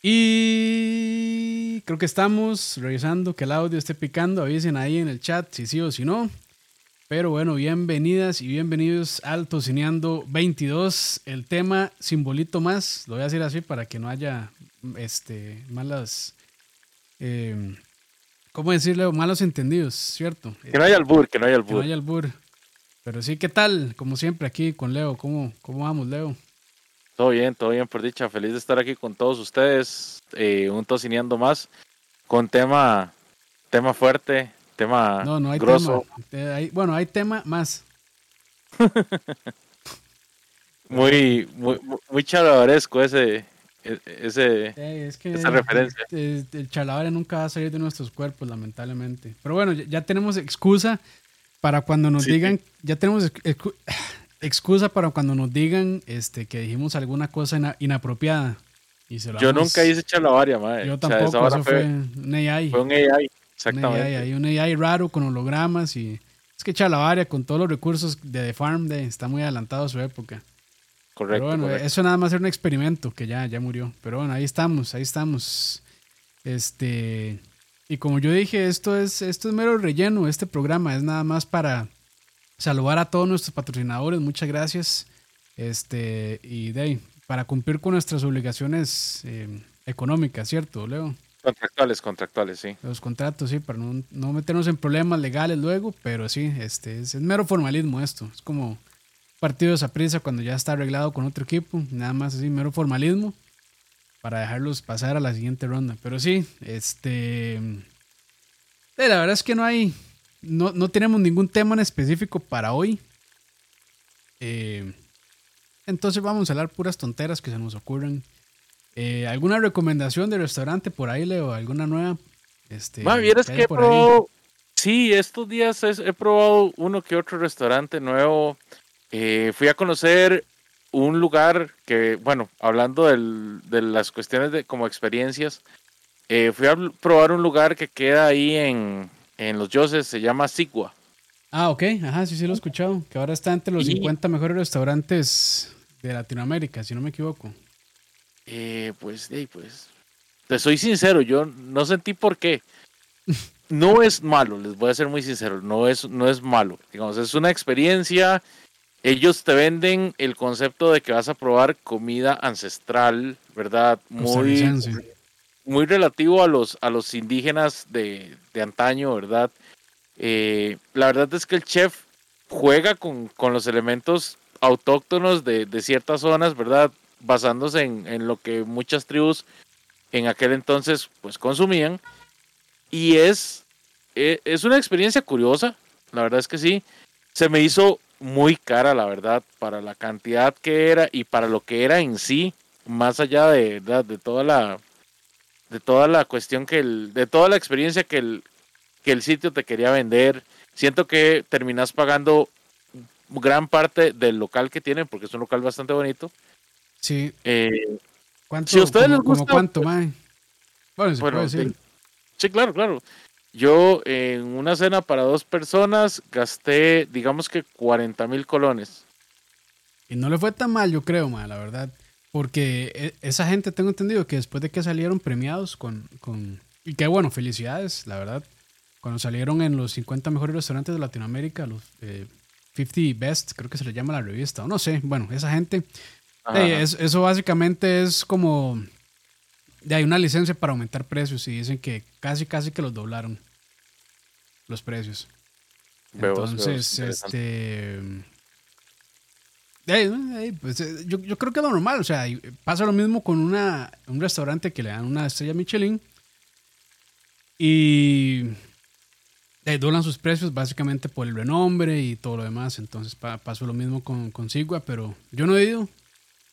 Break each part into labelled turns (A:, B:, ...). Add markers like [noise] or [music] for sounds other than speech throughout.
A: Y creo que estamos revisando que el audio esté picando. Avisen ahí en el chat si sí o si no. Pero bueno, bienvenidas y bienvenidos al Tocineando 22. El tema simbolito más, lo voy a decir así para que no haya este, malas. Eh, ¿Cómo decirle? Malos entendidos, ¿cierto?
B: Que no haya albur, que no haya albur.
A: Que no haya albur. Pero sí, ¿qué tal? Como siempre aquí con Leo. ¿Cómo, cómo vamos, Leo?
B: Todo bien, todo bien, por dicha. Feliz de estar aquí con todos ustedes. Eh, un tocineando más. Con tema, tema fuerte, tema no, no hay grosso.
A: Tema. Bueno, hay tema más. [laughs]
B: muy, muy, muy chalabaresco ese, e, ese, esa referencia.
A: El chalabre nunca va a salir de nuestros cuerpos, lamentablemente. Pero bueno, ya, tenemos excusa para cuando nos digan, ya tenemos excusa para cuando nos digan este, que dijimos alguna cosa inapropiada. Y
B: yo nunca hice chalabaria, madre.
A: Yo tampoco, eso fue, un AI.
B: Fue un AI, exactamente.
A: hay un AI raro con hologramas y... Es que chalabaria con todos los recursos de The Farm de, está muy adelantado a su época.
B: Correcto.
A: Pero
B: bueno,
A: eso nada más era un experimento que ya, ya murió. Pero bueno, ahí estamos, ahí estamos. Este... Y como yo dije, esto es, esto es mero relleno, este programa es nada más para saludar a todos nuestros patrocinadores, muchas gracias. Este, y de para cumplir con nuestras obligaciones eh, económicas, ¿cierto, Leo?
B: Contractuales, contractuales, sí.
A: Los contratos, sí, para no, no meternos en problemas legales luego, pero sí, este, es, mero formalismo esto. Es como partido de prisa cuando ya está arreglado con otro equipo, nada más así, mero formalismo para dejarlos pasar a la siguiente ronda. Pero sí, este. Eh, la verdad es que no hay, no, no tenemos ningún tema en específico para hoy. Eh, entonces vamos a hablar puras tonteras que se nos ocurren. Eh, ¿Alguna recomendación de restaurante por ahí, Leo? ¿Alguna nueva?
B: Este, que he probado. Sí, estos días he, probado uno que otro restaurante nuevo. Eh, fui a conocer un lugar que, bueno, hablando de las cuestiones de como experiencias, fui a probar un lugar que queda ahí en, en los Yoses se llama Sigua.
A: Ah, ok, ajá, sí, sí lo he escuchado. Que ahora está entre los 50 mejores restaurantes de Latinoamérica, si no me equivoco.
B: Eh, pues, pues, te soy sincero, yo no sentí por qué. [laughs] No es malo, les voy a ser muy sincero, no es, no es malo. Digamos, es una experiencia. Ellos te venden el concepto de que vas a probar comida ancestral, ¿verdad? Muy, muy relativo a los, a los indígenas de, antaño, ¿verdad? Eh, la verdad es que el chef juega con, los elementos autóctonos de, ciertas zonas, ¿verdad? Basándose en, lo que muchas tribus en aquel entonces pues consumían. Y es, e, es una experiencia curiosa, la verdad es que sí. Se me hizo muy cara, la verdad, para la cantidad que era y para lo que era en sí, más allá de, de toda la, de toda la cuestión que el, de toda la experiencia que el, que el sitio te quería vender. Siento que terminas pagando gran parte del local que tienen, porque es un local bastante bonito.
A: Sí.
B: Eh,
A: ¿Cuánto, si a ustedes les gusta, cuánto, más Bueno, se puede decir.
B: Sí, claro, claro. Yo en una cena para dos personas gasté, digamos que 40 mil colones.
A: Y no le fue tan mal, yo creo, ma, la verdad. Porque e, esa gente, tengo entendido que después de que salieron premiados con, con... Y qué bueno, felicidades, la verdad. Cuando salieron en los 50 mejores restaurantes de Latinoamérica, los 50 eh, Best, creo que se le llama la revista, o no sé, bueno, esa gente... eso básicamente es como... De hay una licencia para aumentar precios y dicen que casi, casi que los doblaron los precios. Entonces, este pues, eh, yo, creo que es normal, o sea, pasa lo mismo con una, un restaurante que le dan una estrella Michelin y eh, doblan sus precios básicamente por el renombre y todo lo demás. Entonces pasó lo mismo con, con Sigua, pero yo no he ido.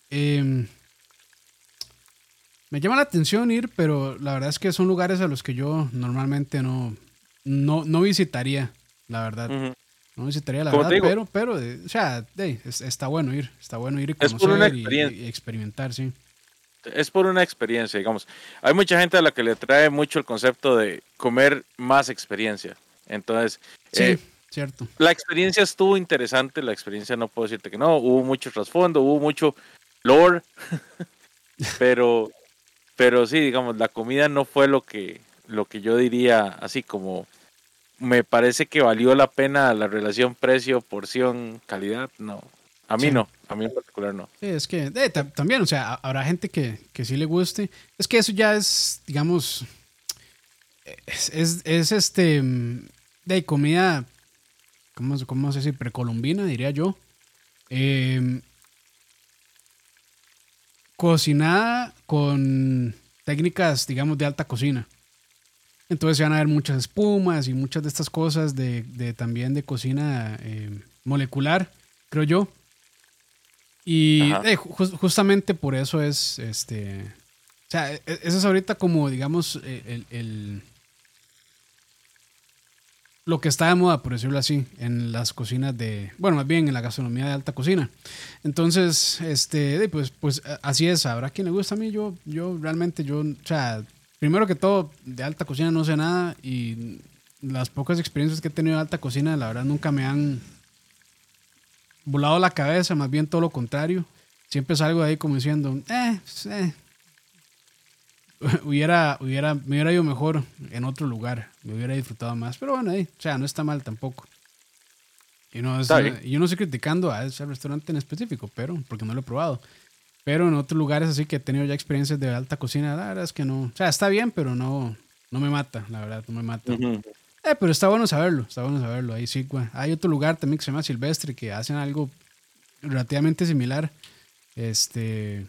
A: Em, me llama la atención ir, pero la verdad es que son lugares a los que yo normalmente no, no, no visitaría, la verdad. No visitaría la verdad, pero, pero, eh, o sea, está bueno ir, está bueno ir y conocer y, experimentar, sí.
B: Es por una experiencia, digamos. Hay mucha gente a la que le trae mucho el concepto de comer más experiencia. Entonces,
A: sí, eh, cierto.
B: La experiencia estuvo interesante, la experiencia no puedo decirte que no, hubo mucho trasfondo, hubo mucho lore, [laughs] pero pero sí, digamos, la comida no fue lo que, lo que yo diría así como me parece que valió la pena la relación precio, porción, calidad, no. A mí no, a mí en particular no.
A: Sí, es que eh, también, o sea, habrá gente que, que sí le guste. Es que eso ya es, digamos, es, es, este, de comida, ¿cómo, cómo se dice? Precolombina, diría yo. Eh, cocinada con técnicas, digamos, de alta cocina. Entonces se van a ver muchas espumas y muchas de estas cosas de, también de cocina eh, molecular, creo yo. Y eh, justamente por eso es, este, o sea, e, e, eso es ahorita como, digamos, e, el, lo que está de moda, por decirlo así, en las cocinas de, bueno, más bien en la gastronomía de alta cocina. Entonces, este, pues, pues así es, habrá quien le gusta a mí, yo, yo realmente, yo, o sea, primero que todo, de alta cocina no sé nada y las pocas experiencias que he tenido de alta cocina, la verdad, nunca me han volado la cabeza, más bien todo lo contrario. Siempre salgo de ahí como diciendo, eh, eh. [laughs] hubiera, hubiera, me hubiera ido mejor en otro lugar, me hubiera disfrutado más, pero bueno, ahí, o sea, no está mal tampoco. Y no, yo no estoy criticando a ese restaurante en específico, pero porque no lo he probado. Pero en otros lugares así que he tenido ya experiencias de alta cocina, la verdad es que no. O sea, está bien, pero no, no me mata, la verdad, no me mata. eh, pero está bueno saberlo, está bueno saberlo. Ahí sí, güey. Hay otro lugar también que se llama Silvestre que hacen algo relativamente similar. Este.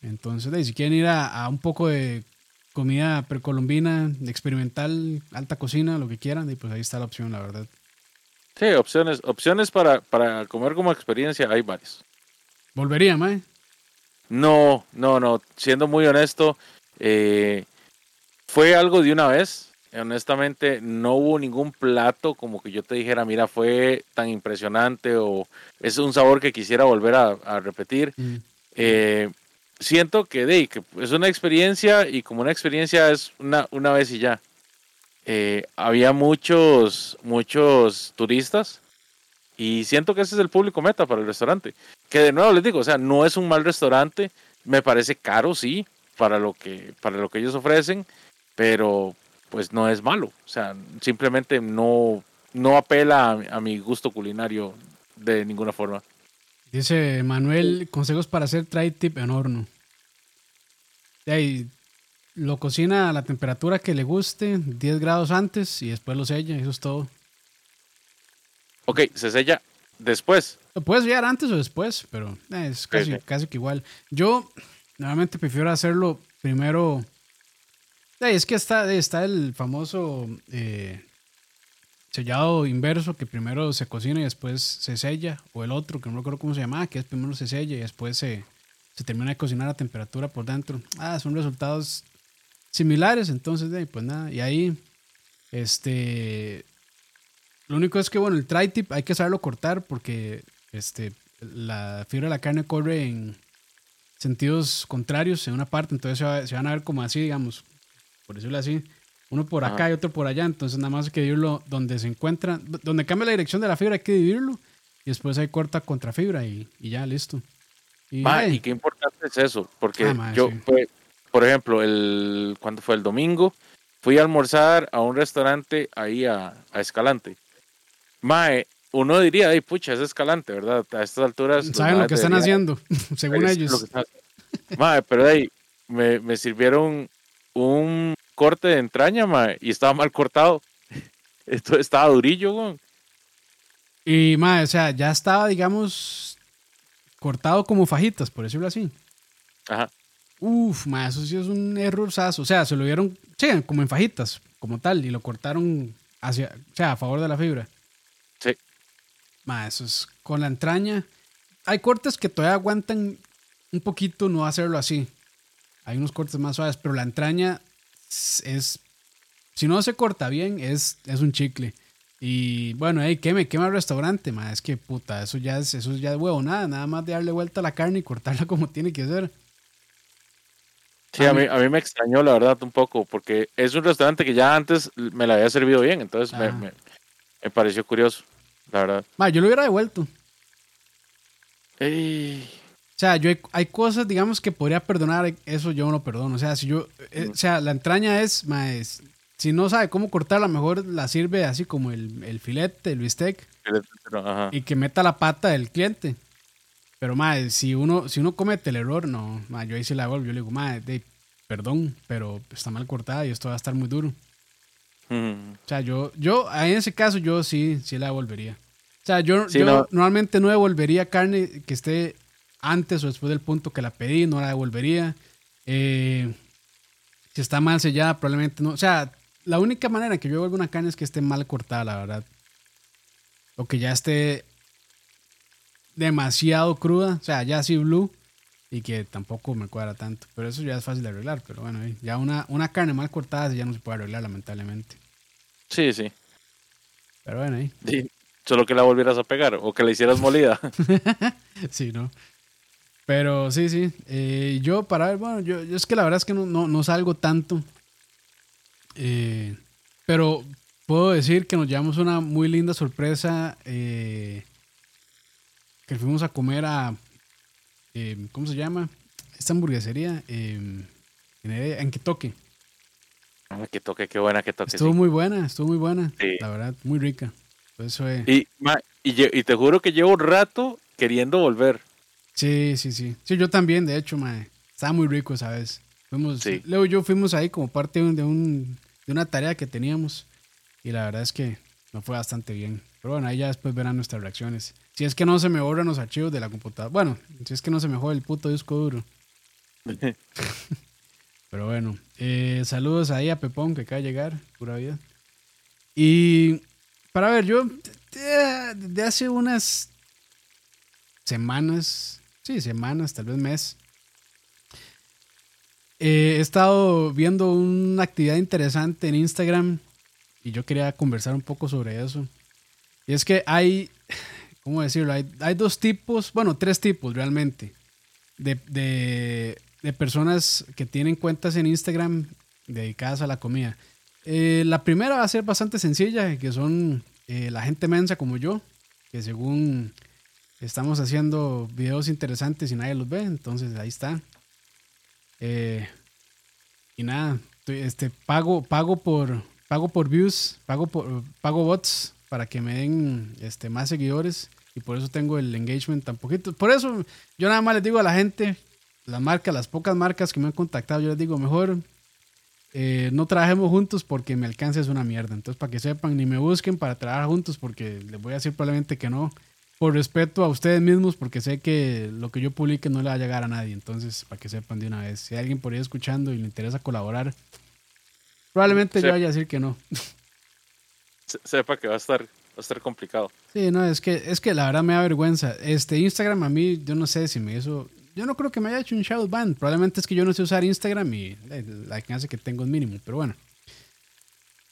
A: Entonces, si quieren ir a, un poco de comida precolombina, experimental, alta cocina, lo que quieran, y pues ahí está la opción, la verdad.
B: Sí, opciones, opciones para, para comer como experiencia hay varias.
A: ¿Volvería, Mae?
B: No, no, no. Siendo muy honesto, eh, fue algo de una vez. Honestamente, no hubo ningún plato como que yo te dijera, mira, fue tan impresionante o es un sabor que quisiera volver a, repetir. Mm. Eh, siento que, de, que es una experiencia y como una experiencia es una, una vez y ya. Eh, había muchos, muchos turistas y siento que ese es el público meta para el restaurante. Que de nuevo les digo, o sea, no es un mal restaurante, me parece caro, sí, para lo que, para lo que ellos ofrecen, pero pues no es malo. O sea, simplemente no, no apela a, mi gusto culinario de ninguna forma.
A: Dice Manuel, consejos para hacer tri-tip en horno. Ahí, lo cocina a la temperatura que le guste, 10 grados antes y después lo sella, eso es todo.
B: Ok, se sella después.
A: Lo puedes sellar antes o después, pero eh, es casi, casi que igual. Yo normalmente prefiero hacerlo primero. es que está, está el famoso eh, sellado inverso, que primero se cocina y después se sella, o el otro, que no recuerdo cómo se llama, que es primero se sella y después se, se termina de cocinar a temperatura por dentro. Ah, son resultados similares, entonces, pues nada, y ahí, este, lo único es que, bueno, el tri-tip hay que saberlo cortar porque este, la fibra de la carne corre en sentidos contrarios en una parte, entonces se, van a ver como así, digamos, por decirlo así, uno por acá y otro por allá, entonces nada más hay que dividirlo donde se encuentra, donde cambia la dirección de la fibra hay que dividirlo y después hay corta contra fibra y, ya, listo.
B: Y, y qué importante es eso, porque ah, yo, por ejemplo, el, cuando fue el domingo, fui a almorzar a un restaurante ahí a, a Escalante. Mae, uno diría, ay, pucha, es escalante, ¿verdad? A estas alturas.
A: Saben lo que están haciendo, [laughs] según ellos.
B: Mae, pero ahí me, me, sirvieron un corte de entraña, mae, y estaba mal cortado. [laughs] Esto estaba durillo, güey.
A: Y, mae, o sea, ya estaba, digamos, cortado como fajitas, por decirlo así.
B: Ajá.
A: Uf, mae, eso sí es un errorzazo. O sea, se lo vieron, sí, como en fajitas, como tal, y lo cortaron hacia, o sea, a favor de la fibra.
B: Sí.
A: Ma, eso es con la entraña. Hay cortes que todavía aguantan un poquito no hacerlo así. Hay unos cortes más suaves, pero la entraña es. Si no se corta bien, es, es un chicle. Y bueno, hey, ¿qué me quema el restaurante? Ma? Es que puta, eso ya es, eso ya de huevo, nada, nada más de darle vuelta a la carne y cortarla [laughs] como tiene que ser.
B: Sí, a mí, a mí me extrañó la verdad un poco, porque es un restaurante que ya antes me la había servido bien, entonces me, me, me pareció curioso la verdad.
A: yo lo hubiera devuelto.
B: Sí,
A: sea, yo hay, hay cosas, digamos, que podría perdonar, eso yo no perdono. O sea, si yo, eh, o sea, la entraña es, más, si no sabe cómo cortarla, mejor la sirve así como el, el filete, el bistec,
B: Ajá.
A: y que meta la pata del cliente. Pero, madre, si uno, si uno comete el error, no, madre, yo ahí sí la hago, yo le digo, madre, perdón, pero está mal cortada y esto va a estar muy duro.
B: Mm.
A: O sea, yo, yo, en ese caso, yo sí, sí la devolvería. O sea, yo,
B: Sí,
A: yo
B: no.
A: normalmente no devolvería carne que esté antes o después del punto que la pedí, no la devolvería. Eh, si está mal sellada, probablemente no. O sea, la única manera que yo devuelvo una carne es que esté mal cortada, la verdad. O que ya esté demasiado cruda, o sea, ya así blue, y que tampoco me cuadra tanto. Pero eso ya es fácil de arreglar. Pero bueno, ya una, una carne mal cortada ya no se puede arreglar, lamentablemente.
B: Sí, sí.
A: Pero bueno, ahí.
B: Sí. Solo que la volvieras a pegar o que la hicieras molida. [laughs]
A: Sí, ¿no? Pero sí, sí. Eh, yo para ver, bueno, yo, yo es que la verdad es que no, no, no salgo tanto. Eh, pero puedo decir que nos llevamos una muy linda sorpresa. eh, que fuimos a comer a. eh, ¿Cómo se llama? Esta hamburguesería. en, en Quitoque.
B: Ah, que toque, qué buena que toque.
A: Estuvo
B: sí.
A: muy buena, estuvo muy buena.
B: Sí.
A: La verdad, muy rica. Eso es.
B: Y, ma, y, te juro que llevo un rato queriendo volver.
A: Sí, sí, sí. Sí, yo también, de hecho, mae. Estaba muy rico, ¿sabes? Fuimos,
B: Sí.
A: Leo y yo fuimos ahí como parte de, un, de, un- de una tarea que teníamos. Y la verdad es que nos fue bastante bien. Pero bueno, ahí ya después verán nuestras reacciones. Si es que no se me borran los archivos de la computadora. Bueno, si es que no se me jode el puto disco duro. [laughs] Pero bueno, eh, saludos ahí a Pepón que acaba de llegar, pura vida. Y para ver, yo de, hace unas semanas, sí, semanas, tal vez mes, eh, he estado viendo una actividad interesante en Instagram y yo quería conversar un poco sobre eso. Y es que hay, ¿cómo decirlo? Hay, hay dos tipos, bueno, tres tipos realmente, de, de, de personas que tienen cuentas en Instagram dedicadas a la comida. Eh, la primera va a ser bastante sencilla, que son eh, la gente mensa como yo, que según estamos haciendo videos interesantes y nadie los ve, entonces ahí está. Eh, y nada, este, pago, pago por, pago por views, pago por, pago bots para que me den este, más seguidores y por eso tengo el engagement tan poquito. Por eso yo nada más les digo a la gente, las marcas, las pocas marcas que me han contactado, yo les digo mejor eh, no trabajemos juntos porque mi alcance es una mierda. Entonces, para que sepan, ni me busquen para trabajar juntos porque les voy a decir probablemente que no. Por respeto a ustedes mismos, porque sé que lo que yo publique no le va a llegar a nadie. Entonces, para que sepan de una vez, si hay alguien por ahí escuchando y le interesa colaborar, probablemente
B: Sí.
A: yo vaya a decir que no.
B: Se- Sepa que va a estar, va a estar complicado.
A: Sí, no, es que, es que la verdad me da vergüenza. Este Instagram a mí, yo no sé si me hizo. Yo no creo que me haya hecho un shadow ban. Probablemente es que yo no sé usar Instagram y eh, la alcance que tengo es mínimo, pero bueno.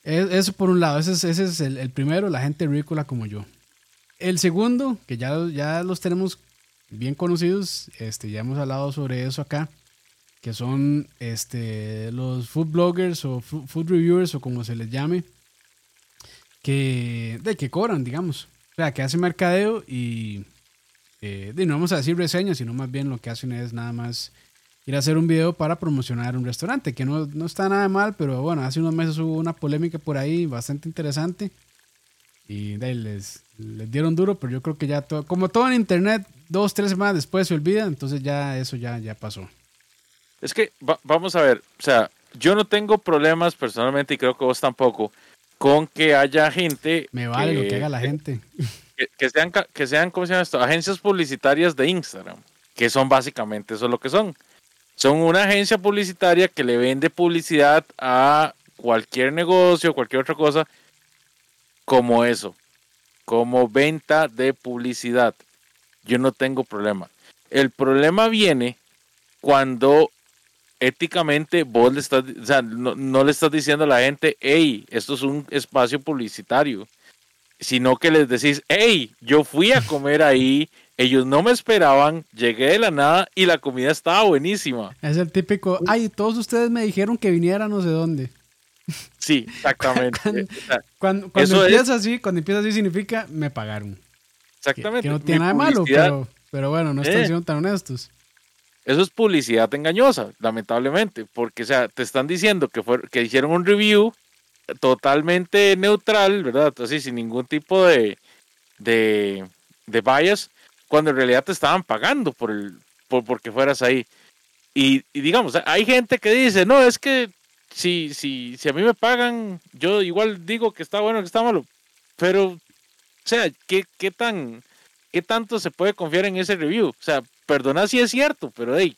A: Es- Eso por un lado, ese es, ese es el, el primero, la gente ridícula como yo. El segundo, que ya, ya los tenemos bien conocidos, este, ya hemos hablado sobre eso acá, que son este, los food bloggers o food reviewers o como se les llame, que, de que cobran, digamos. O sea, que hacen mercadeo y, eh, no vamos a decir reseñas, sino más bien lo que hacen es nada más ir a hacer un video para promocionar un restaurante, que no, no está nada mal, pero bueno, hace unos meses hubo una polémica por ahí bastante interesante y de ahí les, les dieron duro, pero yo creo que ya todo, como todo en internet, dos, tres semanas después se olvida, entonces ya eso ya, ya pasó.
B: Es que va- vamos a ver, o sea, yo no tengo problemas personalmente y creo que vos tampoco con que haya gente
A: Me vale lo que haga la
B: que-
A: gente. [laughs]
B: que, sean que sean ¿cómo se llama esto? agencias publicitarias de Instagram, que son básicamente eso es lo que son. Son una agencia publicitaria que le vende publicidad a cualquier negocio, cualquier otra cosa como eso, como venta de publicidad. Yo no tengo problema. El problema viene cuando éticamente vos le estás, no, no le estás diciendo a la gente, hey, esto es un espacio publicitario, sino que les decís, hey, yo fui a comer ahí, ellos no me esperaban, llegué de la nada y la comida estaba buenísima.
A: Es el típico, ay, todos ustedes me dijeron que viniera no sé dónde.
B: Sí, exactamente. [laughs]
A: Cuando- Cuando, cuando
B: Eso es-
A: empieza así, cuando empieza así significa me pagaron.
B: Exactamente.
A: que no
B: Mi
A: tiene nada de malo, pero, pero bueno, no están
B: Eh.
A: siendo tan honestos.
B: eso es publicidad engañosa, lamentablemente, porque o sea, te están diciendo que, fue, que hicieron un review totalmente neutral, ¿verdad? Así, sin ningún tipo de, de, de bias, cuando en realidad te estaban pagando por el por porque fueras ahí. Y, digamos, hay gente que dice, no, es que si, si, si a mí me pagan, yo igual digo que está bueno, que está malo. Pero, o sea, ¿qué, qué tan, qué tanto se puede confiar en ese review? O sea, perdona si es cierto, pero hey,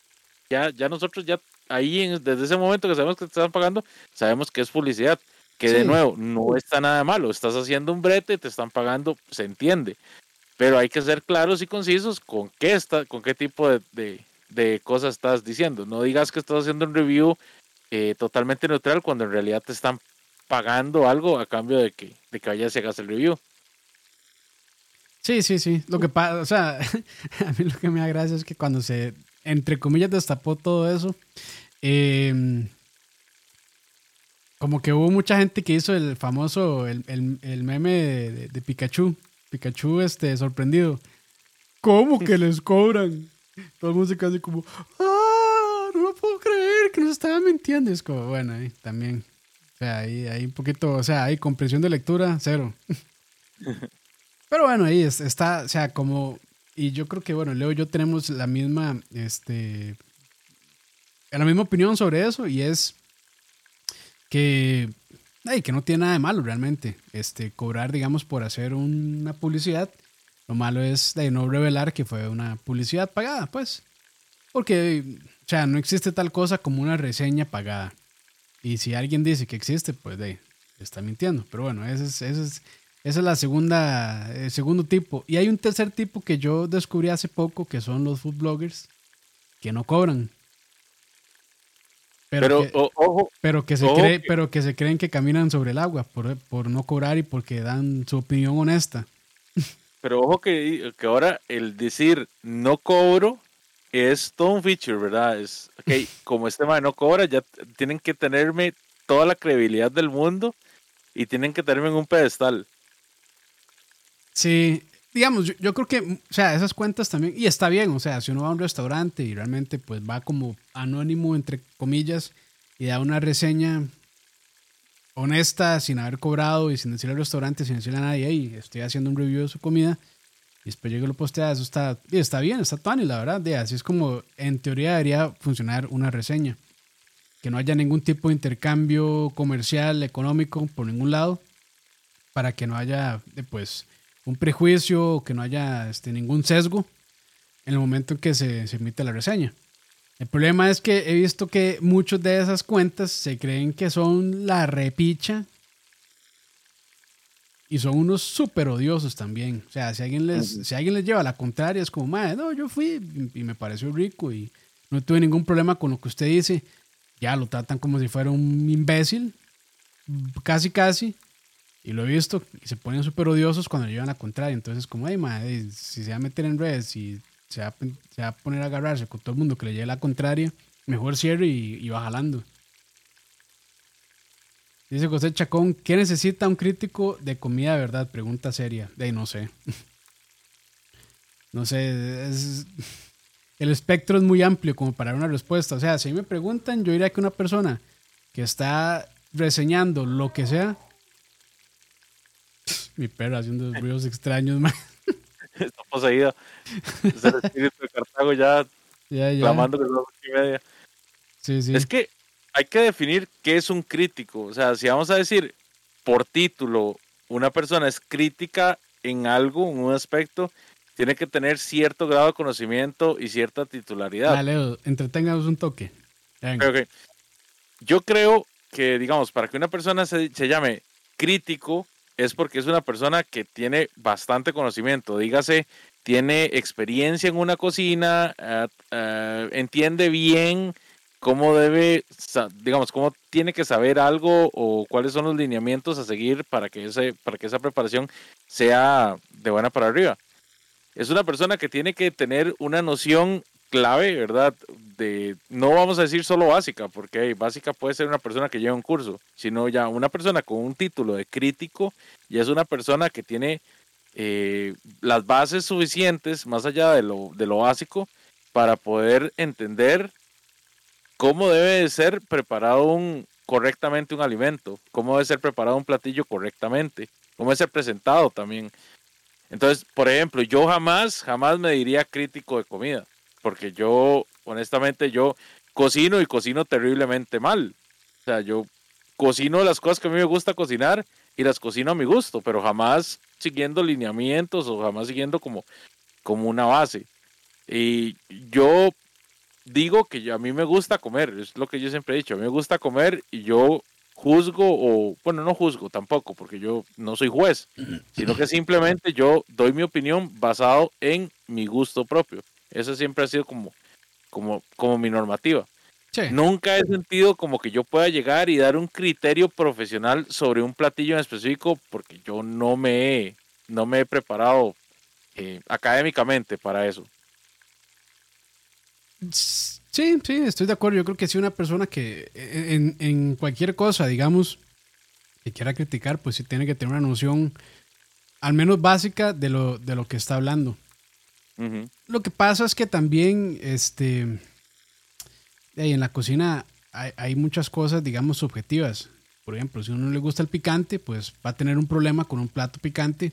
B: ya, ya nosotros ya ahí desde ese momento que sabemos que te están pagando, sabemos que es publicidad. Que de nuevo, no está nada malo, estás haciendo un brete, te están pagando, se entiende. Pero hay que ser claros y concisos con qué está, con qué tipo de, de, cosas estás diciendo. No digas que estás haciendo un review eh, totalmente neutral cuando en realidad te están pagando algo a cambio de que, de que vayas y hagas el review.
A: Sí, sí, sí. Lo que pasa, o sea, [laughs] a mí lo que me da gracia es que cuando se, entre comillas, destapó todo eso, eh, como que hubo mucha gente que hizo el famoso, el, meme de, Pikachu. Pikachu este, sorprendido. ¿Cómo que les cobran? Todo el mundo se queda como, ¡ah! No lo puedo creer que nos estaban mintiendo. es como, bueno, ahí también. O sea, ahí, ahí un poquito, o sea, hay comprensión de lectura, cero. [laughs] Pero bueno, ahí está, o sea, como, y yo creo que, bueno, Leo y yo tenemos la misma, este, la misma opinión sobre eso, y es que, que no tiene nada de malo realmente. Este, cobrar, digamos, por hacer una publicidad. Lo malo es de no revelar que fue una publicidad pagada, pues. Porque, o sea, no existe tal cosa como una reseña pagada. Y si alguien dice que existe, pues de está mintiendo. Pero bueno, ese es, ese es, esa es la segunda, el segundo tipo. Y hay un tercer tipo que yo descubrí hace poco, que son los food bloggers, que no cobran. Pero, que, ojo, pero que se cree, pero que se creen que caminan sobre el agua por, por, no cobrar y porque dan su opinión honesta.
B: Pero ojo que, que ahora el decir no cobro es todo un feature, ¿verdad? Es, okay, [laughs] como este man no cobra, ya tienen que tenerme toda la credibilidad del mundo y tienen que tenerme en un pedestal.
A: Sí, digamos, yo, creo que, o sea, esas cuentas también, y está bien, o sea, si uno va a un restaurante y realmente pues va como anónimo, entre comillas, y da una reseña honesta, sin haber cobrado y sin decirle al restaurante, sin decirle a nadie, hey, estoy haciendo un review de su comida, y después llega y lo postea, eso está, y está bien, está y la verdad, de, así es como en teoría debería funcionar una reseña. Que no haya ningún tipo de intercambio comercial, económico, por ningún lado, para que no haya, pues, un prejuicio, que no haya este, ningún sesgo en el momento en que se, se emite la reseña. El problema es que he visto que muchos de esas cuentas se creen que son la repicha y son unos súper odiosos también. O sea, si alguien, les, si alguien les lleva la contraria, es como, madre, no, yo fui y me pareció rico y no tuve ningún problema con lo que usted dice. Ya lo tratan como si fuera un imbécil, casi, casi. Y lo he visto, se ponen súper odiosos cuando llevan la contraria. Entonces, como, ay, madre, si se va a meter en redes y se va, se va, a poner a agarrarse con todo el mundo que le lleve la contraria, mejor cierre y, va jalando. Dice José Chacón, ¿qué necesita un crítico de comida de verdad? Pregunta seria. De ahí no sé. [laughs] no sé, el espectro es muy amplio como para una respuesta. O sea, si me preguntan, yo diría que una persona que está reseñando lo que sea, mi perro haciendo ruidos extraños, man. [laughs]
B: Está poseído. Es el espíritu de Cartago ya, [laughs] ya, clamando que las y media.
A: Sí, sí.
B: Es que hay que definir qué es un crítico. O sea, si vamos a decir por título, una persona es crítica en algo, en un aspecto, tiene que tener cierto grado de conocimiento y cierta titularidad.
A: Dale, entreténganos un toque.
B: Okay, Yo creo que, digamos, para que una persona se, se llame crítico, es porque es una persona que tiene bastante conocimiento, dígase, tiene experiencia en una cocina, ah, ah, entiende bien cómo debe, digamos, cómo tiene que saber algo o cuáles son los lineamientos a seguir para que, ese, para que esa preparación sea de buena para arriba. Es una persona que tiene que tener una noción clave, ¿verdad? De, no vamos a decir solo básica, porque básica puede ser una persona que lleva un curso, sino ya una persona con un título de crítico y es una persona que tiene eh, las bases suficientes, más allá de lo, de lo básico, para poder entender cómo debe de ser preparado un, correctamente un alimento, cómo debe ser preparado un platillo correctamente, cómo debe ser presentado también. Entonces, por ejemplo, yo jamás, jamás me diría crítico de comida, porque yo, honestamente, yo cocino y cocino terriblemente mal. O sea, yo cocino las cosas que a mí me gusta cocinar y las cocino a mi gusto, pero jamás siguiendo lineamientos o jamás siguiendo como, como una base. Y yo digo que a mí me gusta comer, es lo que yo siempre he dicho, a mí me gusta comer y yo juzgo o, bueno, no juzgo tampoco, porque yo no soy juez, sino que simplemente yo doy mi opinión basado en mi gusto propio. Eso siempre ha sido como, como, como mi normativa. Nunca he sentido como que yo pueda llegar y dar un criterio profesional sobre un platillo en específico porque yo no me he, no me he preparado eh, académicamente para eso.
A: Sí, sí, estoy de acuerdo. Yo creo que si una persona que en, en, cualquier cosa, digamos, que quiera criticar, pues sí tiene que tener una noción al menos básica de lo, de lo que está hablando. Lo que pasa es que también, este, en la cocina hay, muchas cosas, digamos, subjetivas. Por ejemplo, si a uno le gusta el picante, pues va a tener un problema con un plato picante.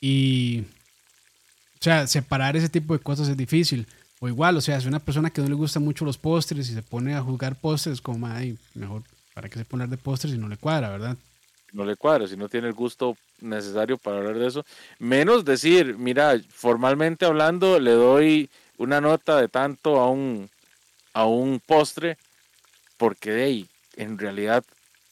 A: Y, o sea, separar ese tipo de cosas es difícil. O igual, o sea, si una persona que no le gusta mucho los postres y se pone a juzgar postres, como, ay, mejor, ¿para qué se poner de postres si no le cuadra, verdad?
B: No le cuadra, si no tiene el gusto necesario para hablar de eso. Menos decir, mira, formalmente hablando, le doy una nota de tanto a un, a un postre, porque de ahí, en realidad,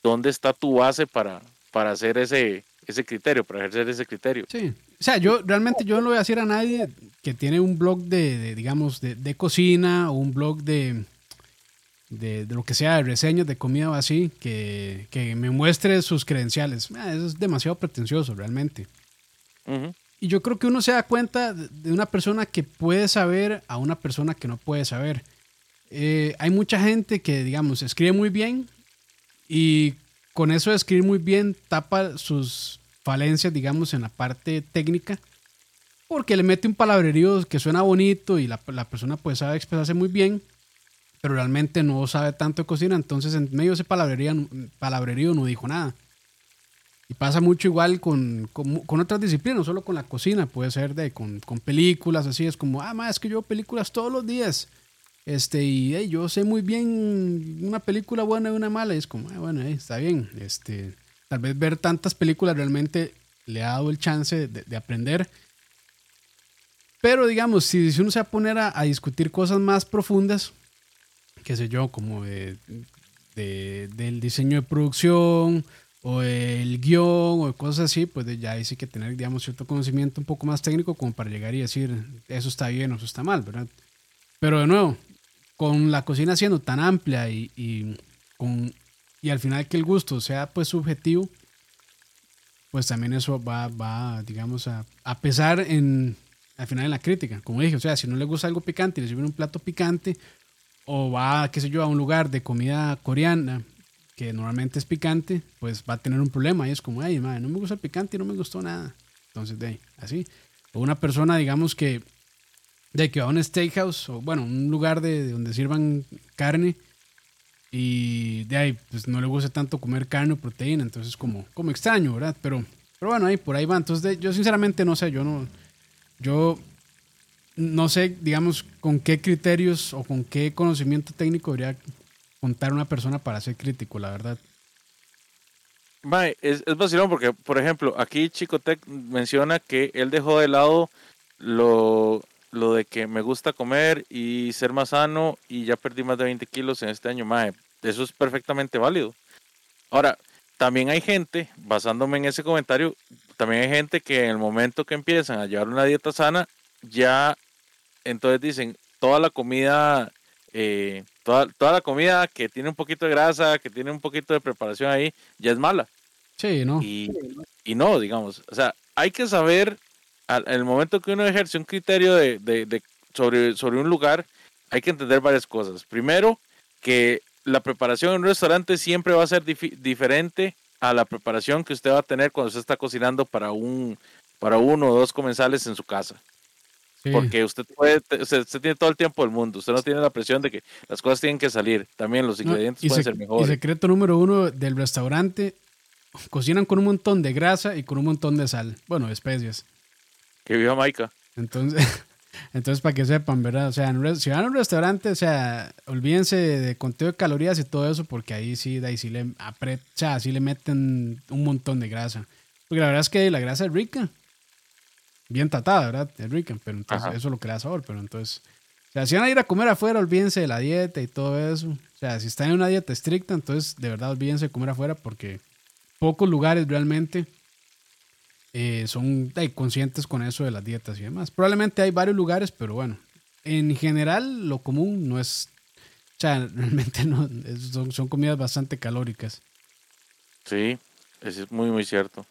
B: ¿dónde está tu base para, para hacer ese, ese criterio, para ejercer ese criterio?
A: Sí, o sea, yo realmente yo no le voy a decir a nadie que tiene un blog de, digamos, de, cocina o un blog de, de, lo que sea, de reseñas de comida o así, que, me muestre sus credenciales. Ah, eso es demasiado pretencioso, realmente. Y yo creo que uno se da cuenta de una persona que puede saber a una persona que no puede saber. Eh, hay mucha gente que, digamos, escribe muy bien y con eso de escribir muy bien tapa sus falencias, digamos, en la parte técnica, porque le mete un palabrerío que suena bonito y la, la persona pues sabe expresarse muy bien, pero realmente no sabe tanto de cocina, entonces en medio de ese palabrerío, no dijo nada. Y pasa mucho igual con, con, otras disciplinas, no solo con la cocina, puede ser de, con, con películas, así es como, ah, más es que yo veo películas todos los días. Este, y yo sé muy bien una película buena y una mala, y es como, ah, bueno, está bien. Este, Tal vez ver tantas películas realmente le ha dado el chance de, aprender. Pero digamos, si, uno se va a poner a, discutir cosas más profundas, qué sé yo, como de, del diseño de producción o el guion o cosas así, pues ya hay sí que tener, digamos, cierto conocimiento un poco más técnico como para llegar y decir, eso está bien o eso está mal, ¿verdad? Pero de nuevo, con la cocina siendo tan amplia y, y con y al final que el gusto sea pues subjetivo, pues también eso va, va digamos, a, a pesar en, al final en la crítica. Como dije, o sea, si no le gusta algo picante y le sirven un plato picante, o va, qué sé yo, a un lugar de comida coreana que normalmente es picante, pues va a tener un problema. Y es como, ay, madre, no me gusta el picante no me gustó nada. Entonces, de ahí, así. O una persona, digamos, que, de que va a un steakhouse, o bueno, un lugar de donde sirvan carne y de ahí, pues no le gusta tanto comer carne o proteína, entonces como, como extraño, ¿verdad? Pero, pero bueno, ahí por ahí va. Entonces, yo sinceramente no sé, yo no, yo no sé, digamos, con qué criterios o con qué conocimiento técnico debería contar una persona para ser crítico, la verdad.
B: es, es vacilón porque, por ejemplo, aquí Chicotec menciona que él dejó de lado lo, lo de que me gusta comer y ser más sano y ya perdí más de 20 kilos en este año, mae, eso es perfectamente válido. Ahora, también hay gente, basándome en ese comentario, también hay gente que en el momento que empiezan a llevar una dieta sana, ya entonces dicen, toda la comida, eh, toda, toda la comida que tiene un poquito de grasa, que tiene un poquito de preparación ahí, ya es mala.
A: Sí, ¿no?
B: Y, y no, digamos, o sea, hay que saber en el momento que uno ejerce un criterio de, sobre, sobre un lugar, hay que entender varias cosas. Primero, que la preparación en un restaurante siempre va a ser diferente a la preparación que usted va a tener cuando usted está cocinando para, un, para uno o dos comensales en su casa. Porque usted puede, usted, tiene todo el tiempo del mundo, usted no tiene la presión de que las cosas tienen que salir, también los ingredientes pueden ser mejores.
A: Y secreto número uno del restaurante, cocinan con un montón de grasa y con un montón de sal, bueno, especias.
B: Que viva Maika.
A: Entonces, [laughs] entonces para que sepan, ¿verdad? O sea, si van a un restaurante, o sea, olvídense de conteo de calorías y todo eso, porque ahí sí, ahí sí le, apret, o sea, sí le meten un montón de grasa. Porque la verdad es que la grasa es rica bien tratada, ¿verdad? Es rica, pero entonces eso es lo que le da sabor, pero entonces... O sea, si van a ir a comer afuera, olvídense de la dieta y todo eso. O sea, si están en una dieta estricta, entonces de verdad olvídense de comer afuera porque pocos lugares realmente eh, son conscientes con eso de las dietas y demás. Probablemente hay varios lugares, pero bueno, en general lo común no es... O sea, [laughs] realmente no, son, son comidas bastante calóricas.
B: Sí, eso es muy, muy cierto.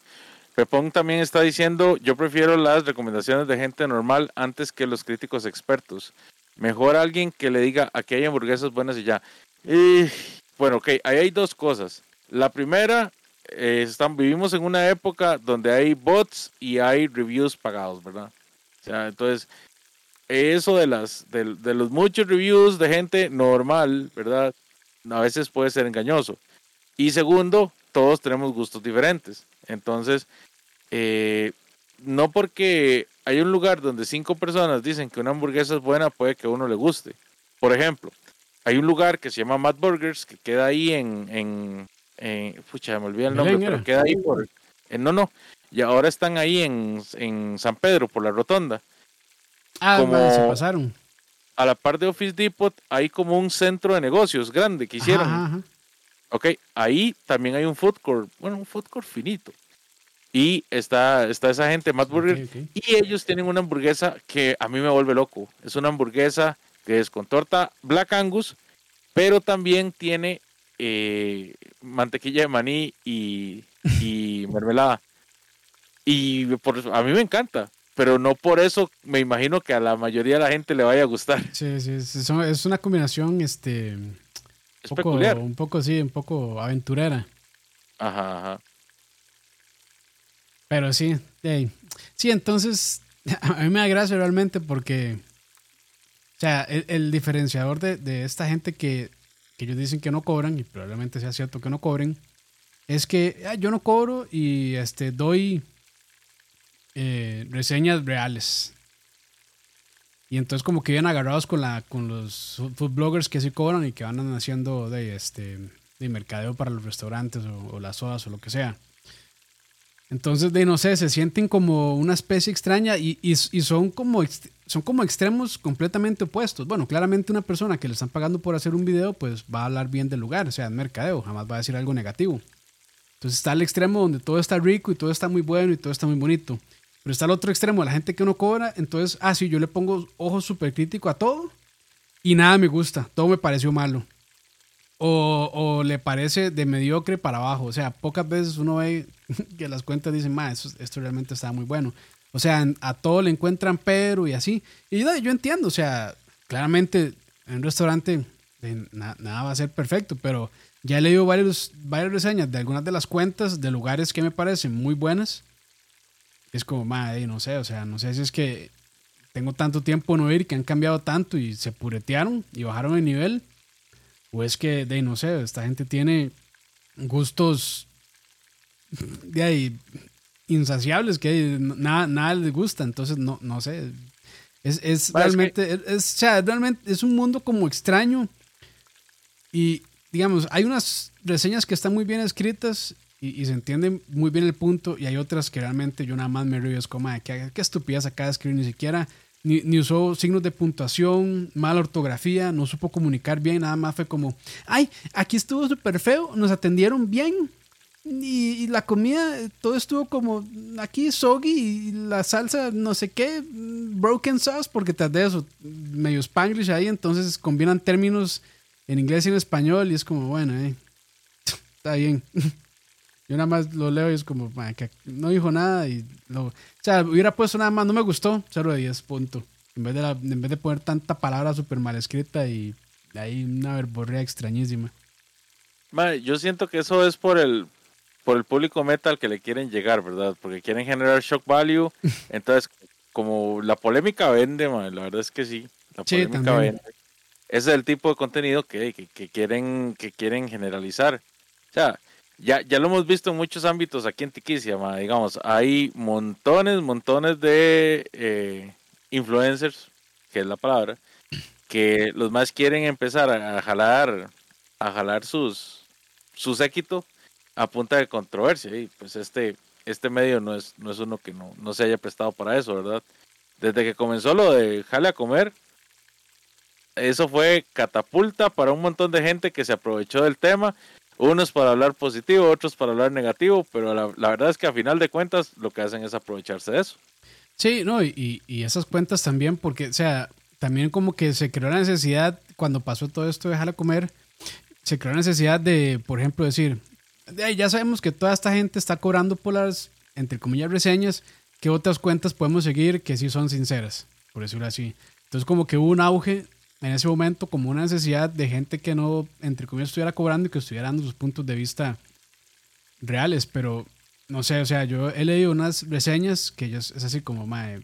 B: Pepón también está diciendo, yo prefiero las recomendaciones de gente normal antes que los críticos expertos. Mejor alguien que le diga, aquí hay hamburguesas buenas y ya. Y, bueno, ok, ahí hay dos cosas. La primera, eh, están, vivimos en una época donde hay bots y hay reviews pagados, ¿verdad? O sea, entonces, eso de, las, de, de los muchos reviews de gente normal, ¿verdad? A veces puede ser engañoso. Y segundo, todos tenemos gustos diferentes. Entonces, eh, no porque hay un lugar donde cinco personas dicen que una hamburguesa es buena, puede que a uno le guste. Por ejemplo, hay un lugar que se llama Mad Burgers que queda ahí en, en, pucha, me olvidé el nombre, pero queda ahí por, no, no, y ahora están ahí en, en San Pedro por la rotonda.
A: Ah, como, se pasaron.
B: A la par de Office Depot hay como un centro de negocios grande que hicieron. Ok, ahí también hay un food court, bueno, un food court finito. Y está, está esa gente, Matt Burger, y ellos tienen una hamburguesa que a mí me vuelve loco. Es una hamburguesa que es con torta Black Angus, pero también tiene eh, mantequilla de maní y, [laughs] mermelada. Y por, a mí me encanta, pero no por eso me imagino que a la mayoría de la gente le vaya a gustar.
A: Sí, sí, es una combinación, este, es peculiar. Un poco, sí, un poco aventurera.
B: Ajá, ajá.
A: Pero sí, sí, entonces [laughs] a mí me da gracia realmente porque, o sea, el, diferenciador de, esta gente que, ellos dicen que no cobran, y probablemente sea cierto que no cobren, es que ah, yo no cobro y este, doy eh, reseñas reales. Y entonces como que vienen agarrados con, la, con los food bloggers que sí cobran y que van haciendo de, este, de mercadeo para los restaurantes o, las sodas o lo que sea. Entonces, de no sé, se sienten como una especie extraña y, son, como, son como extremos completamente opuestos. Bueno, claramente una persona que le están pagando por hacer un video, pues va a hablar bien del lugar, o sea, en mercadeo, jamás va a decir algo negativo. Entonces está el extremo donde todo está rico y todo está muy bueno y todo está muy bonito. Pero está el otro extremo, la gente que uno cobra, entonces, ah, sí, yo le pongo ojo súper crítico a todo y nada me gusta, todo me pareció malo. O, le parece de mediocre para abajo. O sea, pocas veces uno ve [laughs] que las cuentas dicen, ma, esto, realmente está muy bueno. O sea, a todo le encuentran pero y así. Y yo, yo entiendo, o sea, claramente en un restaurante nada va a ser perfecto, pero ya he leído varios, varias reseñas de algunas de las cuentas de lugares que me parecen muy buenas es como, madre, no sé, o sea, no sé si es que tengo tanto tiempo no ir que han cambiado tanto y se puretearon y bajaron el nivel. O es que, de no sé, esta gente tiene gustos de ahí, insaciables que nada, nada les gusta. Entonces, no, no sé. Es, es realmente, es, es, o sea, realmente es un mundo como extraño. Y digamos, hay unas reseñas que están muy bien escritas y, se entiende muy bien el punto y hay otras que realmente yo nada más me río, es como, ¿qué, qué estupidez acaba de escribir, ni siquiera, ni, usó signos de puntuación, mala ortografía, no supo comunicar bien, nada más fue como, ay, aquí estuvo súper feo, nos atendieron bien. Y, la comida, todo estuvo como aquí soggy y la salsa no sé qué, broken sauce, porque tras de eso, medio spanglish ahí, entonces combinan términos en inglés y en español y es como, bueno, eh, [laughs] está bien. [laughs] Yo nada más lo leo y es como, que no dijo nada y lo, o sea, hubiera puesto nada más, no me gustó, 0 de 10, punto. En vez de, en vez de poner tanta palabra súper mal escrita y ahí una verborrea extrañísima.
B: yo siento que eso es por el, por el público metal que le quieren llegar, ¿verdad? Porque quieren generar shock value. [laughs] Entonces, como la polémica vende, la verdad es que sí, la polémica vende. Ese es el tipo de contenido que, que, quieren, que quieren generalizar. O sea, ya, ya lo hemos visto en muchos ámbitos aquí en Tiquicia, digamos, hay montones, montones de eh, influencers, que es la palabra, que los más quieren empezar a, jalar, a jalar sus, su séquito a punta de controversia. Y pues este, este medio no es, no es uno que no, no se haya prestado para eso, ¿verdad? Desde que comenzó lo de jale a comer, eso fue catapulta para un montón de gente que se aprovechó del tema. Unos para hablar positivo, otros para hablar negativo, pero la, verdad es que a final de cuentas lo que hacen es aprovecharse de eso.
A: Sí, no, y, y esas cuentas también, porque, o sea, también como que se creó la necesidad, cuando pasó todo esto de a comer, se creó la necesidad de, por ejemplo, decir, ya sabemos que toda esta gente está cobrando por las, entre comillas, reseñas, que otras cuentas podemos seguir que sí son sinceras, por decirlo así. Entonces como que hubo un auge en ese momento como una necesidad de gente que no, entre comillas, estuviera cobrando y que estuviera dando sus puntos de vista reales, pero no sé, o sea, yo he leído unas reseñas que ellos, es así como, mae, o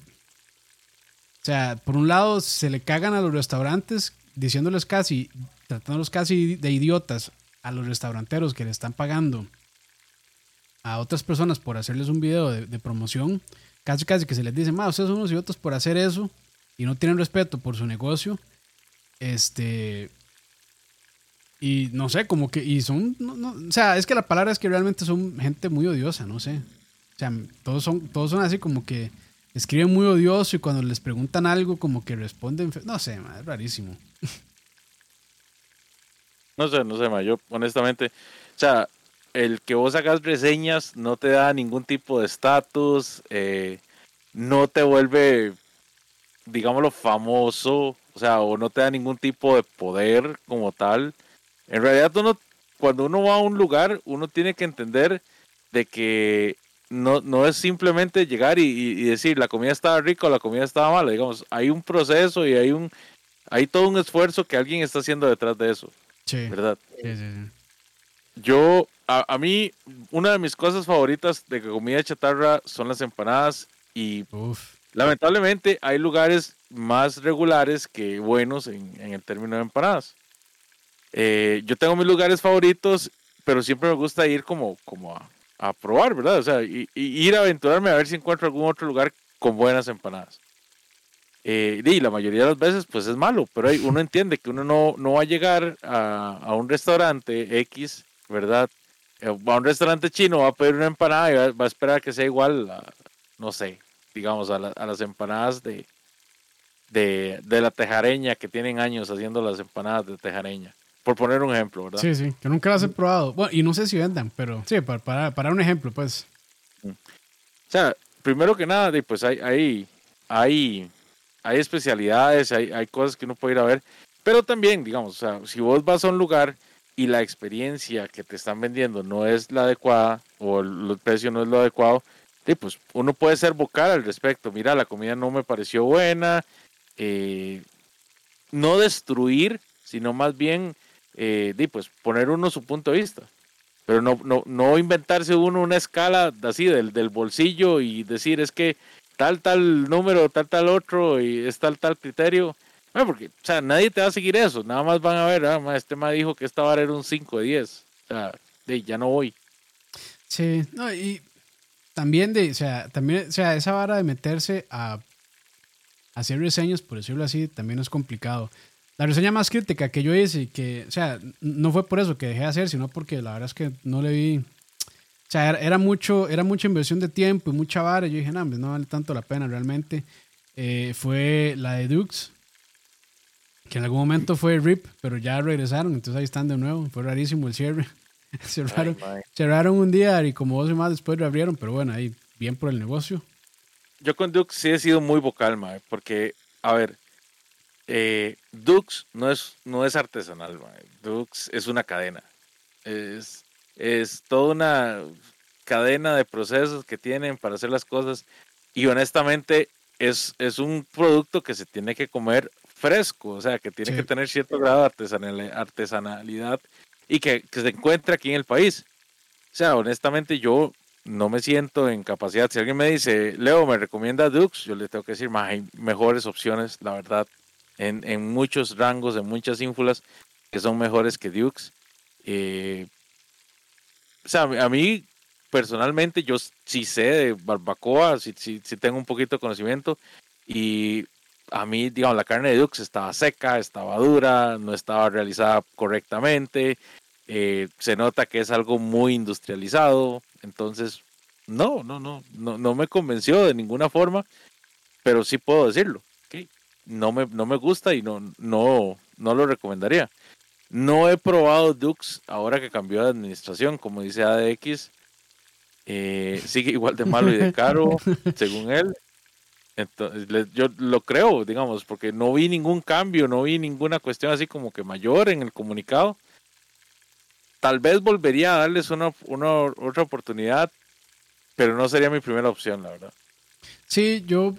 A: sea, por un lado se le cagan a los restaurantes diciéndoles casi, tratándolos casi de idiotas a los restauranteros que le están pagando a otras personas por hacerles un video de, promoción, casi casi que se les dice, mae, ustedes son unos idiotas por hacer eso y no tienen respeto por su negocio este. Y no sé, como que. Y son. o sea, es que la palabra es que realmente son gente muy odiosa, no sé. O sea, todos son, todos son así como que escriben muy odioso y cuando les preguntan algo, como que responden. No sé, es rarísimo.
B: No sé, no sé, ma. Yo, honestamente. O sea, el que vos hagas reseñas no te da ningún tipo de estatus. Eh, no te vuelve, digámoslo, famoso o sea, o no te da ningún tipo de poder como tal. En realidad, uno, cuando uno va a un lugar, uno tiene que entender de que no, no es simplemente llegar y, decir la comida estaba rica o la comida estaba mala. Digamos, hay un proceso y hay un hay todo un esfuerzo que alguien está haciendo detrás de eso. Sí. ¿Verdad? Sí, sí, sí. Yo, a, a, mí, una de mis cosas favoritas de comida chatarra son las empanadas y lamentablemente hay lugares más regulares que buenos en, el término de empanadas. Eh, yo tengo mis lugares favoritos, pero siempre me gusta ir como, como a, probar, ¿verdad? O sea, y, ir a aventurarme a ver si encuentro algún otro lugar con buenas empanadas. Eh, y la mayoría de las veces, pues es malo, pero uno entiende que uno no, no va a llegar a, un restaurante X, ¿verdad? Eh, a un restaurante chino, va a pedir una empanada y va, a esperar que sea igual, no sé, digamos, a las empanadas de, de, la tejareña que tienen años haciendo las empanadas de tejareña. Por poner un ejemplo, ¿verdad?
A: Sí, sí, que nunca las he probado. Bueno, y no sé si vendan, pero sí, para, para, un ejemplo, pues.
B: Mm. O sea, primero que nada, pues hay, hay, hay, hay especialidades, hay, hay cosas que uno puede ir a ver, pero también, digamos, o sea, si vos vas a un lugar y la experiencia que te están vendiendo no es la adecuada o el, precio no es lo adecuado, pues uno puede ser vocal al respecto. Mira, la comida no me pareció buena, eh, no destruir, sino más bien eh, pues poner uno su punto de vista. Pero no, no, no inventarse uno una escala así del, del bolsillo y decir es que tal, tal número, tal, tal otro y es tal, tal criterio. Porque, o sea, nadie te va a seguir eso. Nada más van a ver, ah, este me dijo que esta vara era un 5 de 10. O sea, de, ya no voy.
A: Sí, no, y también de, o sea, también, o sea, esa vara de meterse a hacer reseñas, por decirlo así, también es complicado. La reseña más crítica que yo hice, que, o sea, no fue por eso que dejé de hacer, sino porque la verdad es que no le vi. O sea, era, mucho, era mucha inversión de tiempo y mucha vara. Yo dije, no, no vale tanto la pena realmente. Eh, fue la de Dukes, que en algún momento fue RIP, pero ya regresaron, entonces ahí están de nuevo. Fue rarísimo el cierre. [laughs] cerraron, cerraron un día y como dos semanas después reabrieron, pero bueno, ahí bien por el negocio
B: yo con Dux sí he sido muy vocal, mae, porque, a ver, eh, Dux no es, no es artesanal, mae. Dux es una cadena. Es, es toda una cadena de procesos que tienen para hacer las cosas y honestamente es, es un producto que se tiene que comer fresco, o sea, que tiene que tener cierto grado de artesanalidad y que, que, se encuentra aquí en el país. O sea, honestamente yo no me siento en capacidad. Si alguien me dice, Leo, me recomienda Dux, yo le tengo que decir, hay mejores opciones, la verdad, en, en, muchos rangos, en muchas ínfulas, que son mejores que Dux. Eh, o sea, a mí personalmente yo sí sé de barbacoa, sí, sí, sí, tengo un poquito de conocimiento y a mí, digamos, la carne de Dux estaba seca, estaba dura, no estaba realizada correctamente, eh, se nota que es algo muy industrializado, entonces no, no, no, no, no me convenció de ninguna forma, pero sí puedo decirlo, no, me, no me gusta y no, no, no lo recomendaría. No he probado Dux ahora que cambió de administración, como dice ADX, eh, sigue igual de malo y de caro, [laughs] según él. Entonces, yo lo creo, digamos, porque no vi ningún cambio, no vi ninguna cuestión así como que mayor en el comunicado. Tal vez volvería a darles una, una otra oportunidad, pero no sería mi primera opción, la verdad.
A: Sí, yo.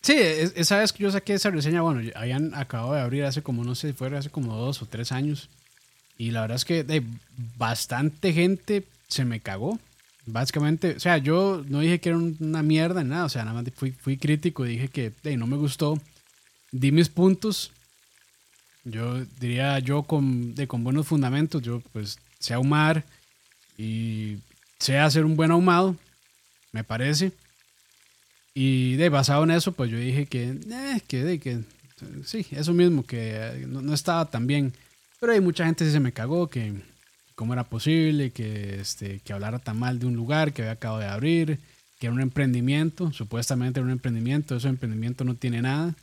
A: Sí, esa vez que yo saqué esa reseña, bueno, habían acabado de abrir hace como, no sé, fue hace como dos o tres años. Y la verdad es que de bastante gente se me cagó. Básicamente, o sea, yo no dije que era una mierda nada, o sea, nada más fui, fui crítico dije que no me gustó. Di mis puntos. Yo diría, yo con, de, con buenos fundamentos, yo pues sé ahumar y sé hacer un buen ahumado, me parece. Y de basado en eso, pues yo dije que, eh, que, que sí, eso mismo, que eh, no, no, estaba tan bien. Pero hay mucha gente que se me cagó, que, cómo era posible que, este, que hablara tan mal de un lugar que había acabado de abrir, que era un emprendimiento, supuestamente era un emprendimiento, ese emprendimiento no tiene nada.